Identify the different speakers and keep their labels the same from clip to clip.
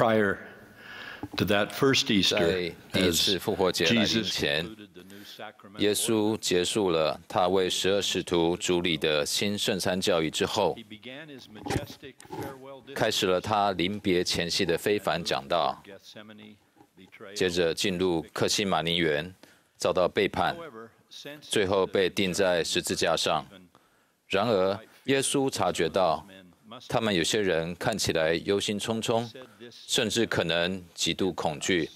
Speaker 1: prior to that first Easter,
Speaker 2: 第一
Speaker 1: as
Speaker 2: 次复活节来临
Speaker 1: Jesus
Speaker 2: 前
Speaker 1: ，concluded the new sacramental
Speaker 2: 耶稣结束了他为十二使徒主理的新圣餐教育之
Speaker 1: 后
Speaker 2: 开始了他临别前夕的非凡讲道，接着进入克西马尼园，遭到背叛，最后被钉在十字架上。然而，耶稣察觉到，他们有些人看起来忧心忡忡甚至可能极度恐惧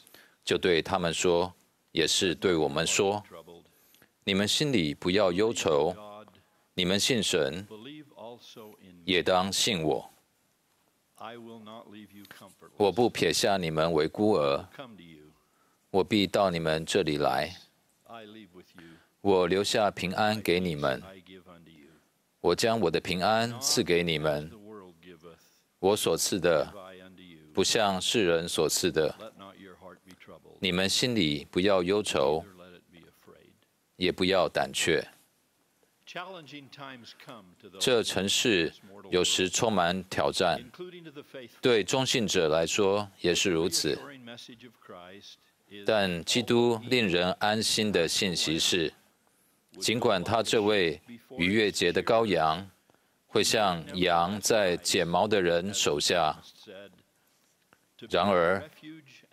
Speaker 2: 就对他们说也是对我们
Speaker 1: 说
Speaker 2: 你们心里不要忧愁你们信神也当信我。我不撇下你们为孤
Speaker 1: 儿
Speaker 2: 我必到你
Speaker 1: 们这里来。
Speaker 2: 我留下平安给你
Speaker 1: 们。
Speaker 2: 我将我的平安赐给你
Speaker 1: 们。
Speaker 2: 我所赐的不像世人所赐的。你们心里不要忧愁也不要胆怯。这城市有时充满挑
Speaker 1: 战
Speaker 2: 对忠信者来说也是如此。但基督令人安心的信息是尽管他这位逾越节的羔羊会像羊在剪毛的人手下然而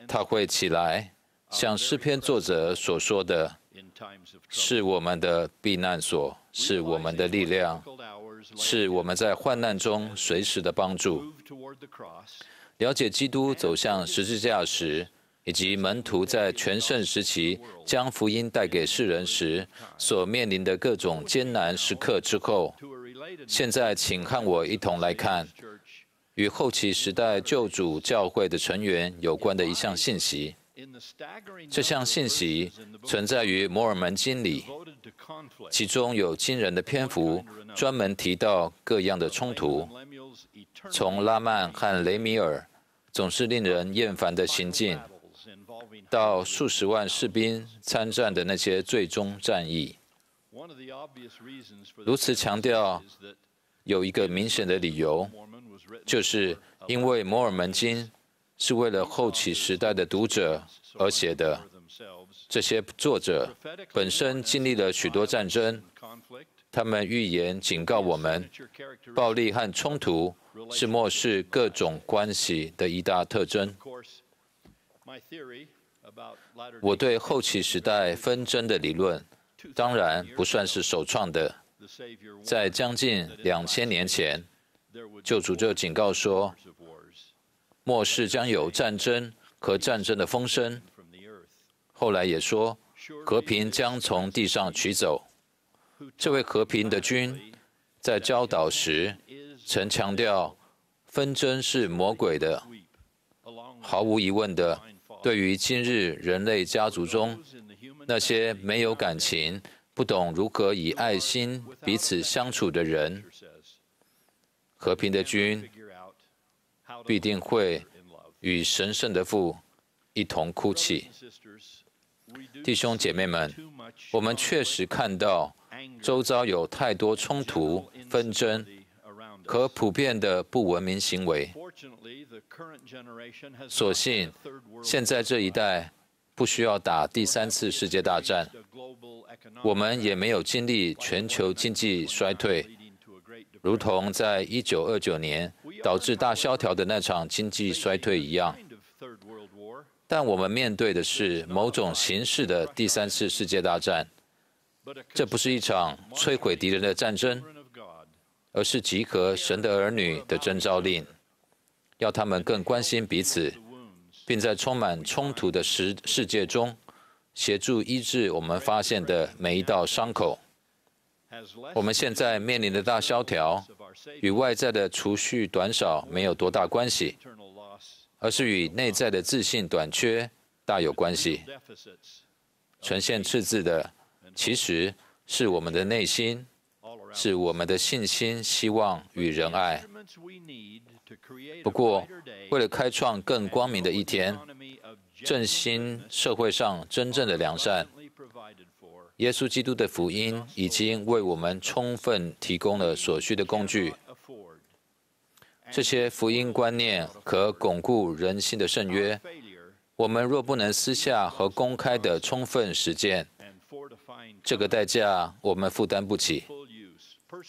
Speaker 2: 他会起来，像诗篇作者所说的，是我们的避难所，是我们的力量，是我们在患难中随时的帮助。了解基督走向十字架时，以及门徒在全盛时期将福音带给世人时所面临的各种艰难时刻之
Speaker 1: 后，
Speaker 2: 现在请和我一同来看与后期时代旧主教会的成员有关的一项信息。
Speaker 1: 这项
Speaker 2: 信息存在于摩尔
Speaker 1: 门经里
Speaker 2: 其中有惊人的篇幅专门提到各样的冲突从拉曼和雷米尔总是令人厌烦的行
Speaker 1: 径
Speaker 2: 到数十万士兵参战的那些最终战役。如此
Speaker 1: 强调
Speaker 2: 有一个明显的理由就是因为摩尔门经是为了后起时代的读者而写的。这些作者本身经历了许多战
Speaker 1: 争
Speaker 2: 他们预言警告我
Speaker 1: 们
Speaker 2: 暴力和冲突是漠视各种关系的一大特
Speaker 1: 征。
Speaker 2: 我对后起时代纷争的理论当然不算是首创的在将近两千年前旧主就警告
Speaker 1: 说
Speaker 2: 末世将有战争和战争的
Speaker 1: 风声。
Speaker 2: 后来也
Speaker 1: 说
Speaker 2: 和平将从地上取走。这位和平的君在教导
Speaker 1: 时
Speaker 2: 曾强调纷争是魔鬼的毫无疑问的。对于今日人类家族中那些没有感情不懂如何以爱心彼此相处的人和平的君必定
Speaker 1: 会
Speaker 2: 与神圣的父一同哭泣。弟兄姐妹
Speaker 1: 们
Speaker 2: 我们确实看到周遭有太多冲突
Speaker 1: 纷争
Speaker 2: 和普遍的不文明行
Speaker 1: 为。
Speaker 2: 所幸现在这一代不需要打第三次世界大
Speaker 1: 战，
Speaker 2: 我们也没有经历全球经济衰退，如同在一九二九年导致大萧条的那场经济衰退一
Speaker 1: 样。
Speaker 2: 但我们面对的是某种形式的第三次世界大
Speaker 1: 战，
Speaker 2: 这不是一场摧毁敌人的
Speaker 1: 战争，
Speaker 2: 而是集合神的儿女的征召令，要他们更关心彼此，并在充满冲突的世世界中，协助医治我们发现的每一道伤口。我们现在面临的大
Speaker 1: 萧条，
Speaker 2: 与外在的储蓄短少没有多大
Speaker 1: 关系，
Speaker 2: 而是与内在的自信短缺大有关
Speaker 1: 系。
Speaker 2: 呈现赤字的，其实是我们的内心，是我们的信心、希望与仁
Speaker 1: 爱。
Speaker 2: 不
Speaker 1: 过
Speaker 2: 为了开创更光明的一天振兴社会上真正的良善耶稣基督的福音已经为我们充分提供了所需的工具。这些福音观念可巩固人心的圣约。我们若不能私下和公开的充分实践，这个代价我们负担不起，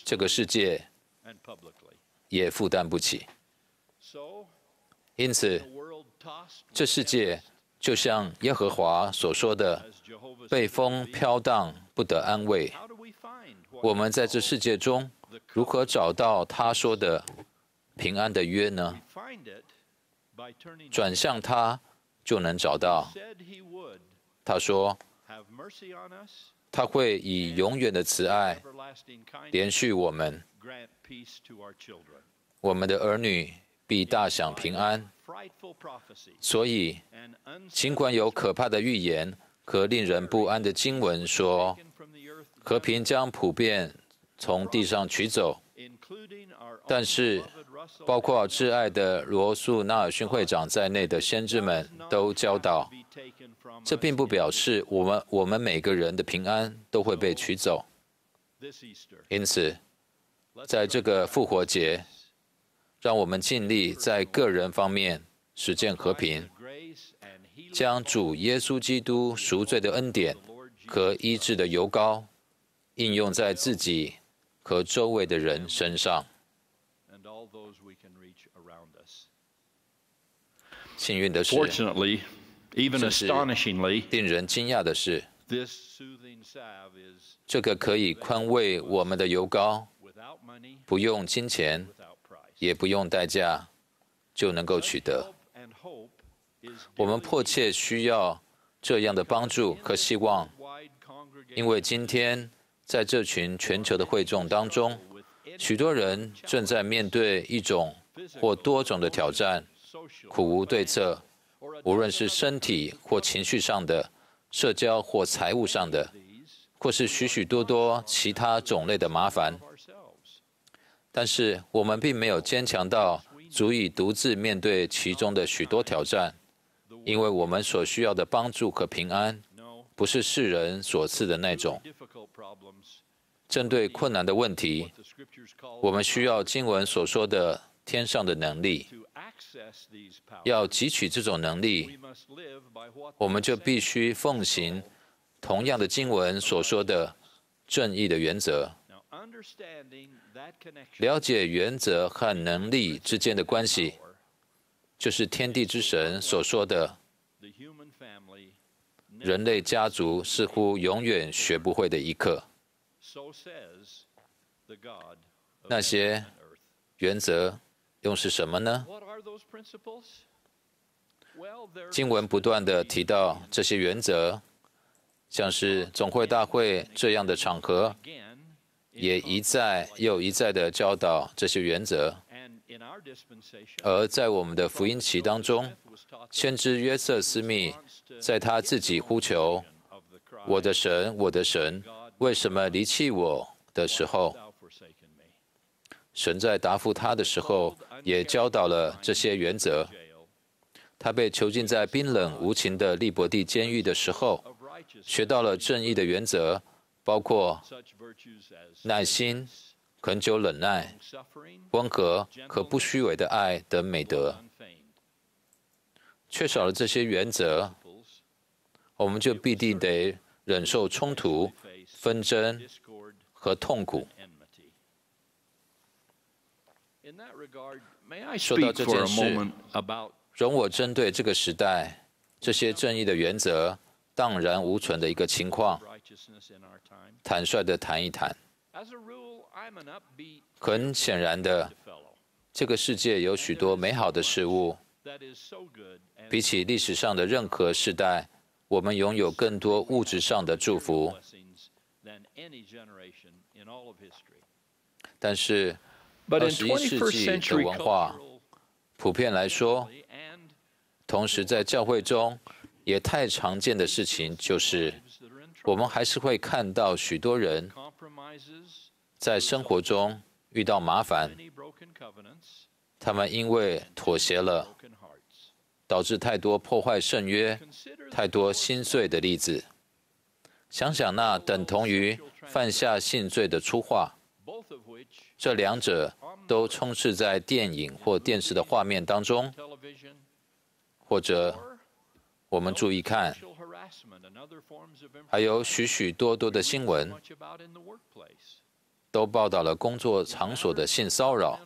Speaker 2: 这个世界也负担不起。因此，这世界就像耶和华所说的，被风飘荡，不得安慰。我们在这世界中如何找到他说的平安的约呢？转向他就能找到。他说，他会以永远的慈爱连续我们，我们的儿女必大享平安。所以，尽管有可怕的预言和令人不安的经文说，和平将普遍从地上取走，但是，包括挚爱的罗素纳尔逊会长在内的先知们都教导，这并不表示我们我们每个人的平安都会被取走。因此，在这个复活节，让我们尽力在个人方面实践和平，将主耶稣基督赎罪的恩典和医治的油膏应用在自己和周围的人身上。幸运的是，这是令人惊讶的是，这个可以宽慰我们的油膏，不用金钱，也不用代价，就能够取得。我们迫切需要这样的帮助和希望，因为今天在这群全球的会众当中，许多人正在面对一种或多种的挑战。苦无对策，无论是身体或情绪上的、社交或财务上的，或是许许多多其他种类的麻烦。但是我们并没有坚强到足以独自面对其中的许多挑战，因为我们所需要的帮助和平安，不是世人所赐的那种。针对困难的问题，我们需要经文所说的天上的能力。要汲取这种能力，我们就必须奉行同样的经文所说的正义的原则。了解原则和能力之间的关系，就是天地之神所说的，人类家族似乎永远学不会的一课。那些原则又是什么呢？经文不断地提到这些原则，像是总会大会这样的场合，也一再又一再的教导这些原则。而在我们的福音期当中，先知约瑟斯密在他自己呼求“我的神，我的神，为什么离弃我”的时候，神在答复他的时候，也教导了这些原则。他被囚禁在冰冷无情的利伯地监狱的时候，学到了正义的原则，包括耐心、恒久忍耐、温和和不虚伪的爱等美德。缺少了这些原则，我们就必定得忍受冲突、纷争和痛苦。说到这件事，容我针对这个时代这些正义的原则荡然无存的一个情况，坦率地谈一谈。很显然的，这个世界有许多美好的事物，比起历史上的任何时代，我们拥有更多物质上的祝福。但是，二十一世纪的文化，普遍来说，同时在教会中也太常见的事情，就是我们还是会看到许多人在生活中遇到麻烦，他们因为妥协了，导致太多破坏圣约、太多心碎的例子。想想那等同于犯下性罪的粗话。这两者都充斥在电影或电视的画面当中，或者我们注意看，还有许许多多的新闻，都报道了工作场所的性骚扰，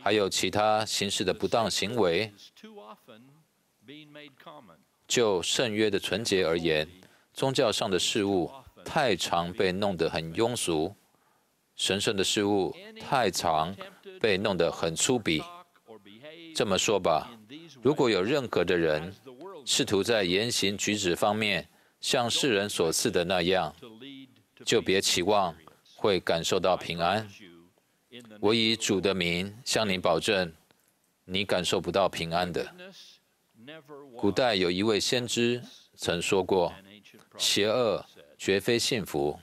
Speaker 2: 还有其他形式的不当行为。就圣约的纯洁而言，宗教上的事物太常被弄得很庸俗，神圣的事物太常被弄得很粗鄙。这么说吧，如果有任何的人试图在言行举止方面像世人所赐的那样，就别期望会感受到平安。我以主的名向你保证，你感受不到平安的。古代有一位先知曾说过：“邪恶绝非幸福。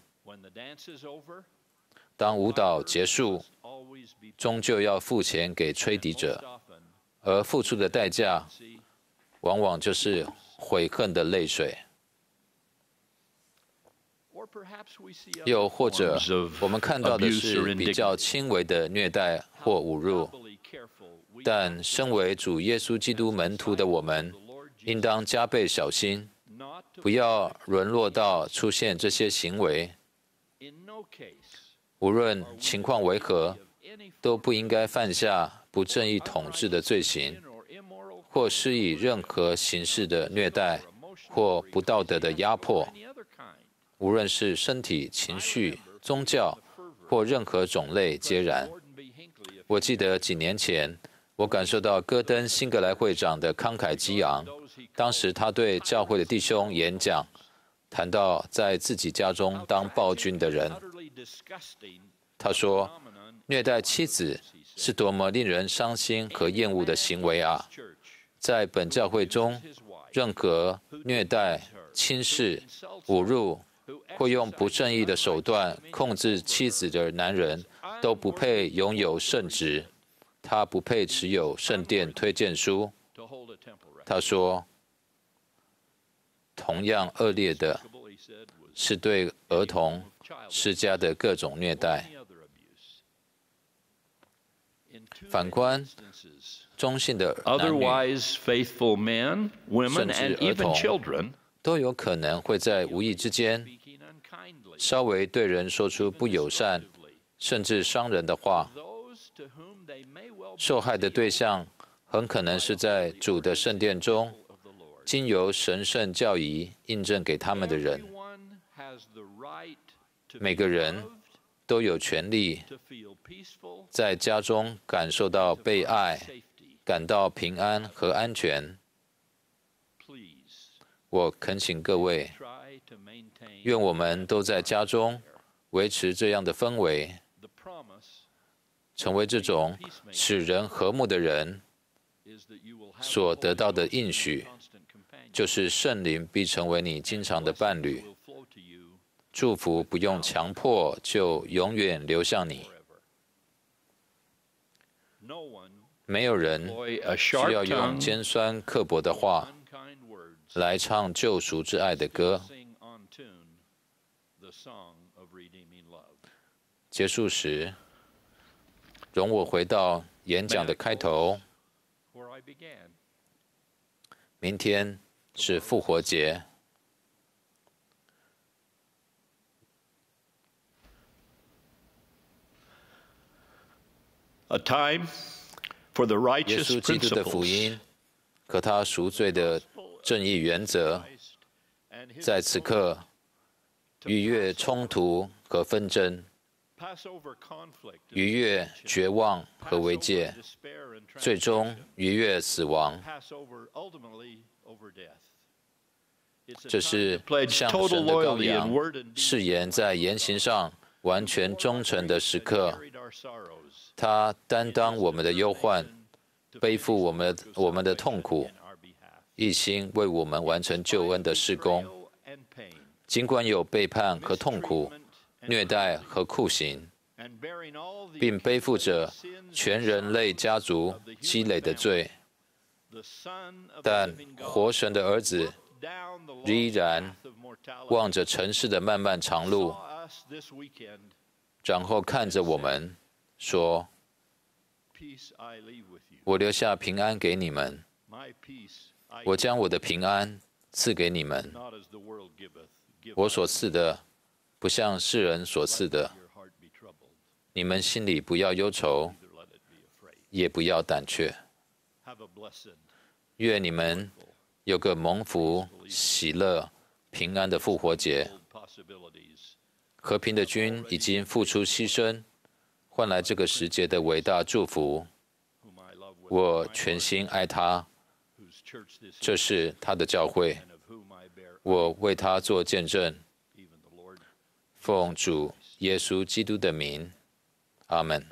Speaker 2: 当舞蹈结束，终究要付钱给吹笛者，而付出的代价，往往就是悔恨的泪水。又或者，我们看到的是比较轻微的虐待或侮辱。”但身为主耶稣基督门徒的我们，应当加倍小心，不要沦落到出现这些行为。无论情况为何，都不应该犯下不正义统治的罪行，或施以任何形式的虐待或不道德的压迫，无论是身体、情绪、宗教或任何种类皆然。我记得几年前，我感受到戈登·辛格莱会长的慷慨激昂。当时他对教会的弟兄演讲，谈到在自己家中当暴君的人。他说：“虐待妻子是多么令人伤心和厌恶的行为啊！在本教会中，任何虐待、轻视、侮辱或用不正义的手段控制妻子的男人，都不配拥有圣职。”他不配持有圣殿推荐书。他说：“同样恶劣的是对儿童施加的各种虐待。反观中性的男女，甚至儿童，都有可能会在无意之间稍微对人说出不友善，甚至伤人的话。”受害的对象很可能是在主的圣殿中，经由神圣教仪印证给他们的人。每个人都有权利在家中感受到被爱，感到平安和安全。我恳请各位，愿我们都在家中维持这样的氛围。成为这种使人和睦的人所得到的应许，就是圣灵必成为你经常的伴侣，祝福不用强迫就永远流向你。没有人需要用尖酸刻薄的话来唱救赎之爱的歌。结束时。容我回到演讲的开头。明天是复活节。
Speaker 1: A time for the righteous
Speaker 2: 耶稣基督的福音和他赎罪的正义原则，在此刻逾越冲突和纷争。逾越绝望和危界，最终逾越死亡。这是向神的羔羊誓言在言行上完全忠诚的时刻。他担当我们的忧患，背负我们我们的痛苦，一心为我们完成救恩的事工。尽管有背叛和痛苦。虐待和酷刑，并背负着全人类家族积累的罪，但活神的儿子依然望着尘世的漫漫长路，然后看着我们说：“我留下平安给你们，我将我的平安赐给你们。我所赐的，不像世人所赐的。你们心里不要忧愁，也不要胆怯。愿你们有个蒙福、喜乐、平安的复活节。和平的君已经付出牺牲，换来这个时节的伟大祝福。我全心爱他，这是他的教会。我为他做见证，奉主耶稣基督的名，阿门。